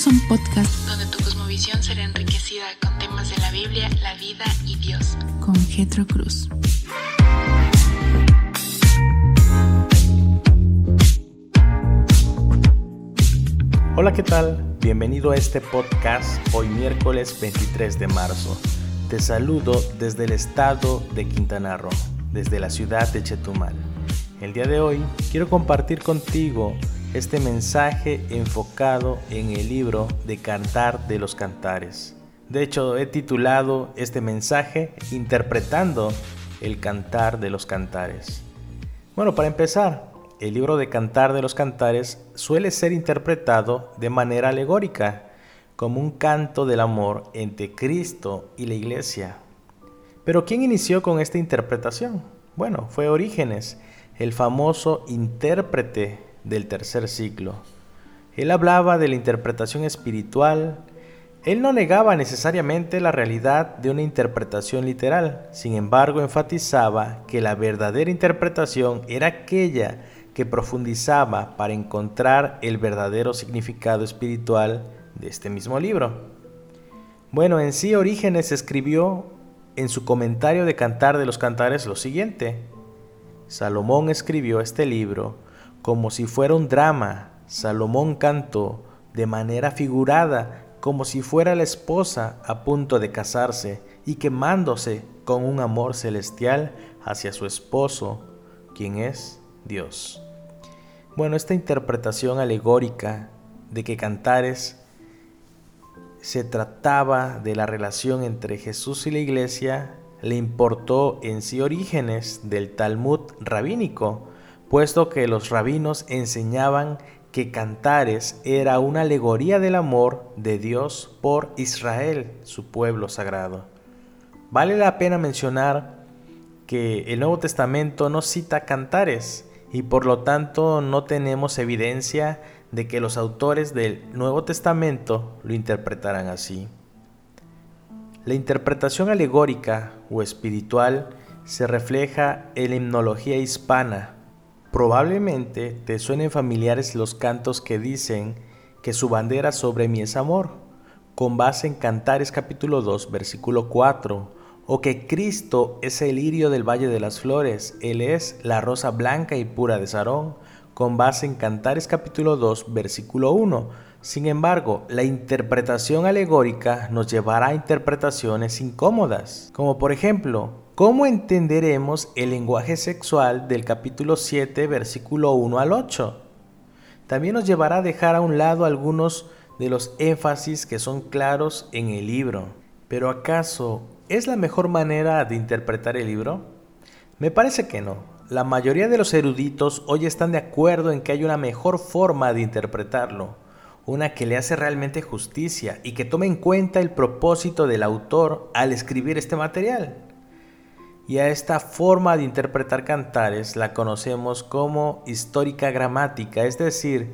es un podcast donde tu cosmovisión será enriquecida con temas de la Biblia, la vida y Dios. Con Getro Cruz. Hola, ¿qué tal? Bienvenido a este podcast hoy miércoles 23 de marzo. Te saludo desde el estado de Quintana Roo, desde la ciudad de Chetumal. El día de hoy quiero compartir contigo este mensaje enfocado en el libro de Cantar de los Cantares. De hecho, he titulado este mensaje Interpretando el Cantar de los Cantares. Bueno, para empezar, el libro de Cantar de los Cantares suele ser interpretado de manera alegórica, como un canto del amor entre Cristo y la Iglesia. Pero ¿quién inició con esta interpretación? Bueno, fue Orígenes, el famoso intérprete del tercer siglo. Él hablaba de la interpretación espiritual. Él no negaba necesariamente la realidad de una interpretación literal, sin embargo enfatizaba que la verdadera interpretación era aquella que profundizaba para encontrar el verdadero significado espiritual de este mismo libro. Bueno, en sí Orígenes escribió en su comentario de Cantar de los Cantares lo siguiente. Salomón escribió este libro como si fuera un drama. Salomón cantó de manera figurada, como si fuera la esposa a punto de casarse y quemándose con un amor celestial hacia su esposo, quien es Dios. Bueno, esta interpretación alegórica de que Cantares se trataba de la relación entre Jesús y la iglesia le importó en sí orígenes del Talmud rabínico, puesto que los rabinos enseñaban que Cantares era una alegoría del amor de Dios por Israel, su pueblo sagrado. Vale la pena mencionar que el Nuevo Testamento no cita Cantares y por lo tanto no tenemos evidencia de que los autores del Nuevo Testamento lo interpretaran así. La interpretación alegórica o espiritual se refleja en la himnología hispana, Probablemente te suenen familiares los cantos que dicen que su bandera sobre mí es amor, con base en Cantares capítulo 2, versículo 4, o que Cristo es el lirio del Valle de las Flores, Él es la rosa blanca y pura de Sarón, con base en Cantares capítulo 2, versículo 1. Sin embargo, la interpretación alegórica nos llevará a interpretaciones incómodas, como por ejemplo, ¿Cómo entenderemos el lenguaje sexual del capítulo 7, versículo 1 al 8? También nos llevará a dejar a un lado algunos de los énfasis que son claros en el libro. Pero ¿acaso es la mejor manera de interpretar el libro? Me parece que no. La mayoría de los eruditos hoy están de acuerdo en que hay una mejor forma de interpretarlo, una que le hace realmente justicia y que tome en cuenta el propósito del autor al escribir este material y a esta forma de interpretar cantares la conocemos como histórica gramática, es decir,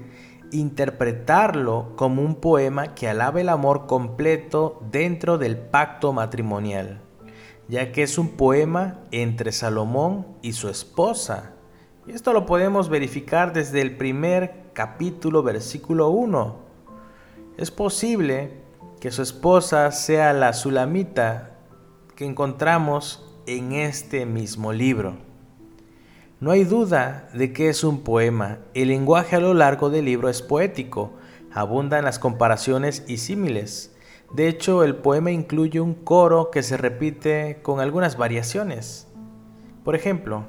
interpretarlo como un poema que alaba el amor completo dentro del pacto matrimonial, ya que es un poema entre Salomón y su esposa. Y esto lo podemos verificar desde el primer capítulo, versículo 1. Es posible que su esposa sea la Sulamita que encontramos en este mismo libro. No hay duda de que es un poema. El lenguaje a lo largo del libro es poético, abundan las comparaciones y símiles. De hecho, el poema incluye un coro que se repite con algunas variaciones. Por ejemplo,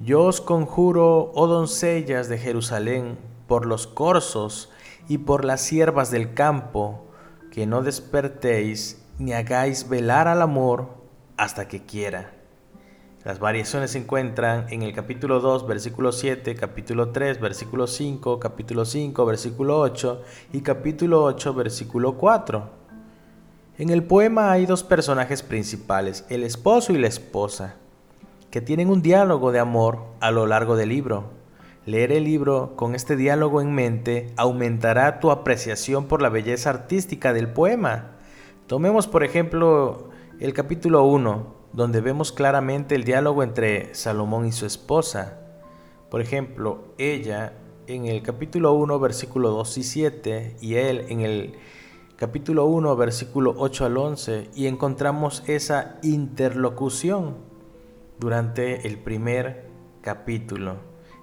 yo os conjuro, oh doncellas de Jerusalén, por los corzos y por las siervas del campo, que no despertéis ni hagáis velar al amor hasta que quiera. Las variaciones se encuentran en el capítulo 2, versículo 7, capítulo 3, versículo 5, capítulo 5, versículo 8 y capítulo 8, versículo 4. En el poema hay dos personajes principales, el esposo y la esposa, que tienen un diálogo de amor a lo largo del libro. Leer el libro con este diálogo en mente aumentará tu apreciación por la belleza artística del poema. Tomemos por ejemplo el capítulo 1, donde vemos claramente el diálogo entre Salomón y su esposa. Por ejemplo, ella en el capítulo 1, versículo 2 y 7, y él en el capítulo 1, versículo 8 al 11, y encontramos esa interlocución durante el primer capítulo.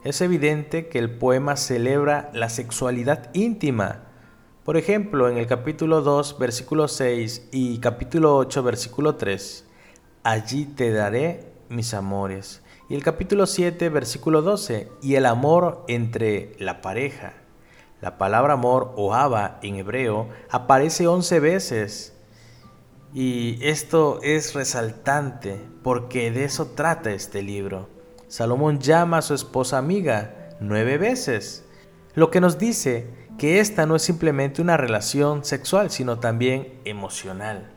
Es evidente que el poema celebra la sexualidad íntima. Por ejemplo, en el capítulo 2, versículo 6 y capítulo 8, versículo 3, allí te daré mis amores. Y el capítulo 7, versículo 12, y el amor entre la pareja. La palabra amor o aba en hebreo aparece 11 veces. Y esto es resaltante porque de eso trata este libro. Salomón llama a su esposa amiga nueve veces, lo que nos dice que esta no es simplemente una relación sexual, sino también emocional.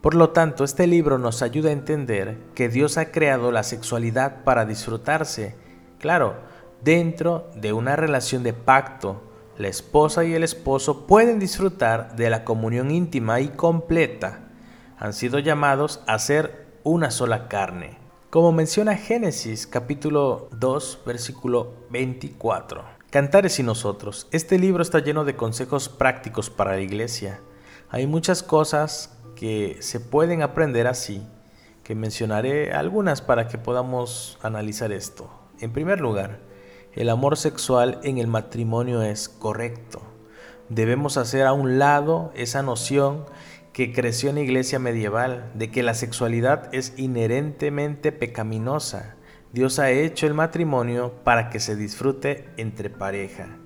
Por lo tanto, este libro nos ayuda a entender que Dios ha creado la sexualidad para disfrutarse, claro, dentro de una relación de pacto. La esposa y el esposo pueden disfrutar de la comunión íntima y completa. Han sido llamados a ser una sola carne. Como menciona Génesis capítulo 2 versículo 24. Cantares y nosotros. Este libro está lleno de consejos prácticos para la iglesia. Hay muchas cosas que se pueden aprender así, que mencionaré algunas para que podamos analizar esto. En primer lugar, el amor sexual en el matrimonio es correcto. Debemos hacer a un lado esa noción que creció en la iglesia medieval de que la sexualidad es inherentemente pecaminosa. Dios ha hecho el matrimonio para que se disfrute entre pareja.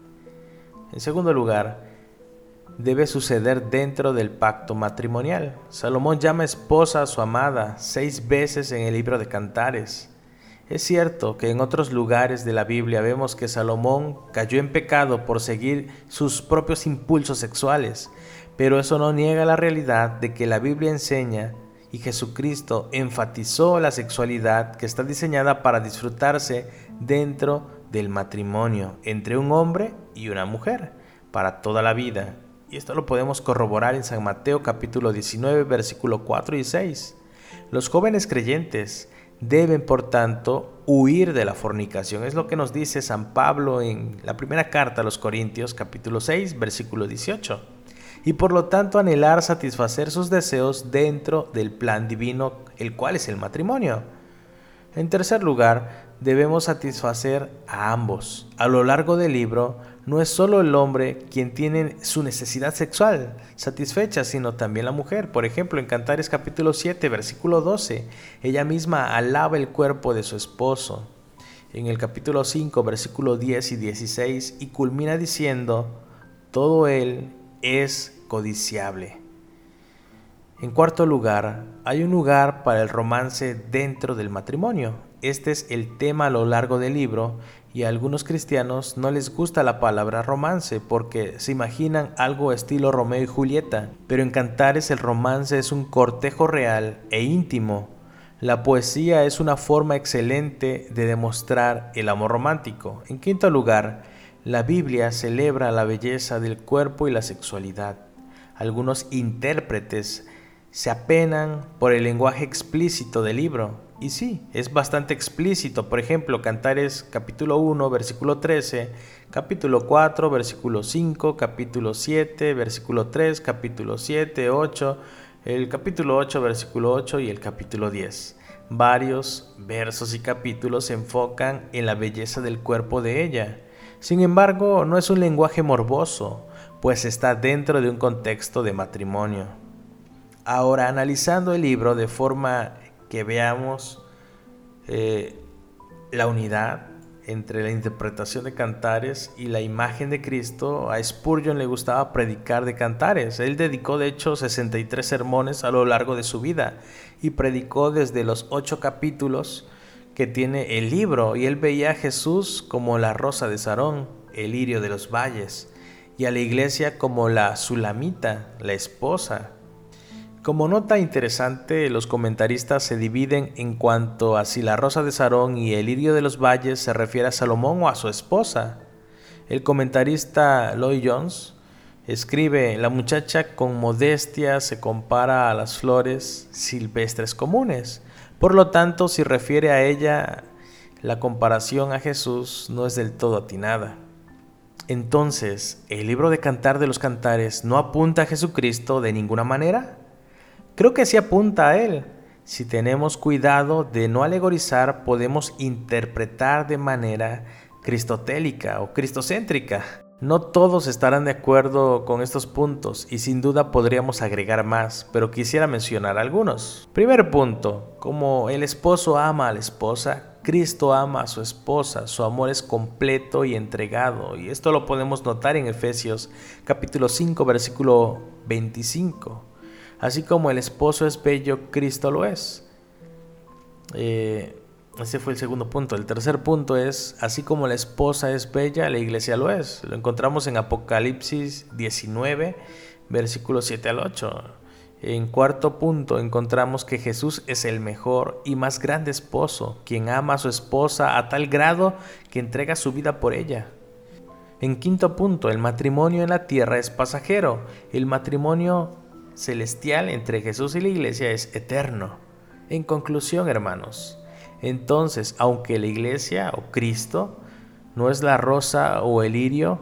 En segundo lugar, debe suceder dentro del pacto matrimonial. Salomón llama esposa a su amada seis veces en el libro de Cantares. Es cierto que en otros lugares de la Biblia vemos que Salomón cayó en pecado por seguir sus propios impulsos sexuales, pero eso no niega la realidad de que la Biblia enseña y Jesucristo enfatizó la sexualidad que está diseñada para disfrutarse dentro del matrimonio entre un hombre y una mujer para toda la vida y esto lo podemos corroborar en San Mateo capítulo 19, versículo 4 y 6. Los jóvenes creyentes deben, por tanto, huir de la fornicación. Es lo que nos dice San Pablo en la primera carta a los Corintios capítulo 6, versículo 18. Y por lo tanto anhelar satisfacer sus deseos dentro del plan divino, el cual es el matrimonio. En tercer lugar, debemos satisfacer a ambos. A lo largo del libro, no es solo el hombre quien tiene su necesidad sexual satisfecha, sino también la mujer. Por ejemplo, en Cantares capítulo 7, versículo 12, ella misma alaba el cuerpo de su esposo. En el capítulo 5, versículo 10 y 16, y culmina diciendo, todo él es codiciable. En cuarto lugar, hay un lugar para el romance dentro del matrimonio. Este es el tema a lo largo del libro y a algunos cristianos no les gusta la palabra romance porque se imaginan algo estilo Romeo y Julieta, pero en Cantares el romance es un cortejo real e íntimo. La poesía es una forma excelente de demostrar el amor romántico. En quinto lugar, la Biblia celebra la belleza del cuerpo y la sexualidad. Algunos intérpretes se apenan por el lenguaje explícito del libro y sí, es bastante explícito. Por ejemplo, Cantares capítulo 1, versículo 13, capítulo 4, versículo 5, capítulo 7, versículo 3, capítulo 7, 8, el capítulo 8, versículo 8 y el capítulo 10. Varios versos y capítulos se enfocan en la belleza del cuerpo de ella. Sin embargo, no es un lenguaje morboso, pues está dentro de un contexto de matrimonio. Ahora, analizando el libro de forma que veamos eh, la unidad entre la interpretación de cantares y la imagen de Cristo. A Spurgeon le gustaba predicar de cantares. Él dedicó de hecho 63 sermones a lo largo de su vida y predicó desde los ocho capítulos que tiene el libro y él veía a Jesús como la rosa de Sarón, el lirio de los valles, y a la iglesia como la sulamita, la esposa, como nota interesante, los comentaristas se dividen en cuanto a si la rosa de Sarón y el lirio de los valles se refiere a Salomón o a su esposa. El comentarista Lloyd Jones escribe, la muchacha con modestia se compara a las flores silvestres comunes. Por lo tanto, si refiere a ella, la comparación a Jesús no es del todo atinada. Entonces, ¿el libro de Cantar de los Cantares no apunta a Jesucristo de ninguna manera? Creo que sí apunta a Él. Si tenemos cuidado de no alegorizar, podemos interpretar de manera cristotélica o cristocéntrica. No todos estarán de acuerdo con estos puntos y sin duda podríamos agregar más, pero quisiera mencionar algunos. Primer punto, como el esposo ama a la esposa, Cristo ama a su esposa, su amor es completo y entregado, y esto lo podemos notar en Efesios capítulo 5 versículo 25. Así como el esposo es bello, Cristo lo es. Eh, ese fue el segundo punto. El tercer punto es, así como la esposa es bella, la iglesia lo es. Lo encontramos en Apocalipsis 19, versículos 7 al 8. En cuarto punto encontramos que Jesús es el mejor y más grande esposo, quien ama a su esposa a tal grado que entrega su vida por ella. En quinto punto, el matrimonio en la tierra es pasajero. El matrimonio celestial entre Jesús y la iglesia es eterno. En conclusión, hermanos, entonces, aunque la iglesia o Cristo no es la rosa o el lirio,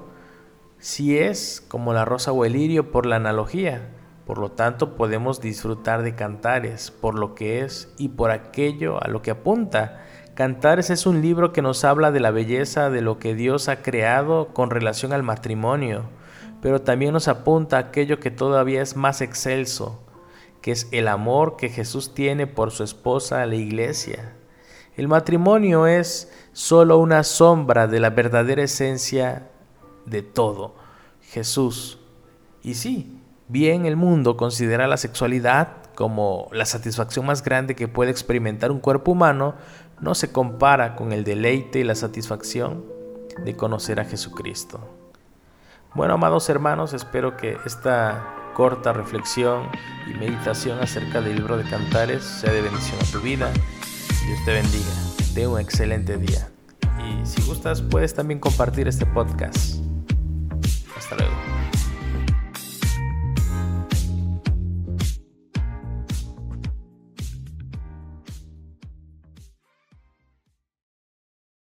sí es como la rosa o el lirio por la analogía. Por lo tanto, podemos disfrutar de Cantares por lo que es y por aquello a lo que apunta. Cantares es un libro que nos habla de la belleza de lo que Dios ha creado con relación al matrimonio, pero también nos apunta a aquello que todavía es más excelso, que es el amor que Jesús tiene por su esposa, la iglesia. El matrimonio es solo una sombra de la verdadera esencia de todo, Jesús. Y sí, bien el mundo considera la sexualidad como la satisfacción más grande que puede experimentar un cuerpo humano, no se compara con el deleite y la satisfacción de conocer a Jesucristo. Bueno, amados hermanos, espero que esta corta reflexión y meditación acerca del libro de Cantares sea de bendición a tu vida Dios te bendiga. Ten un excelente día. Y si gustas, puedes también compartir este podcast.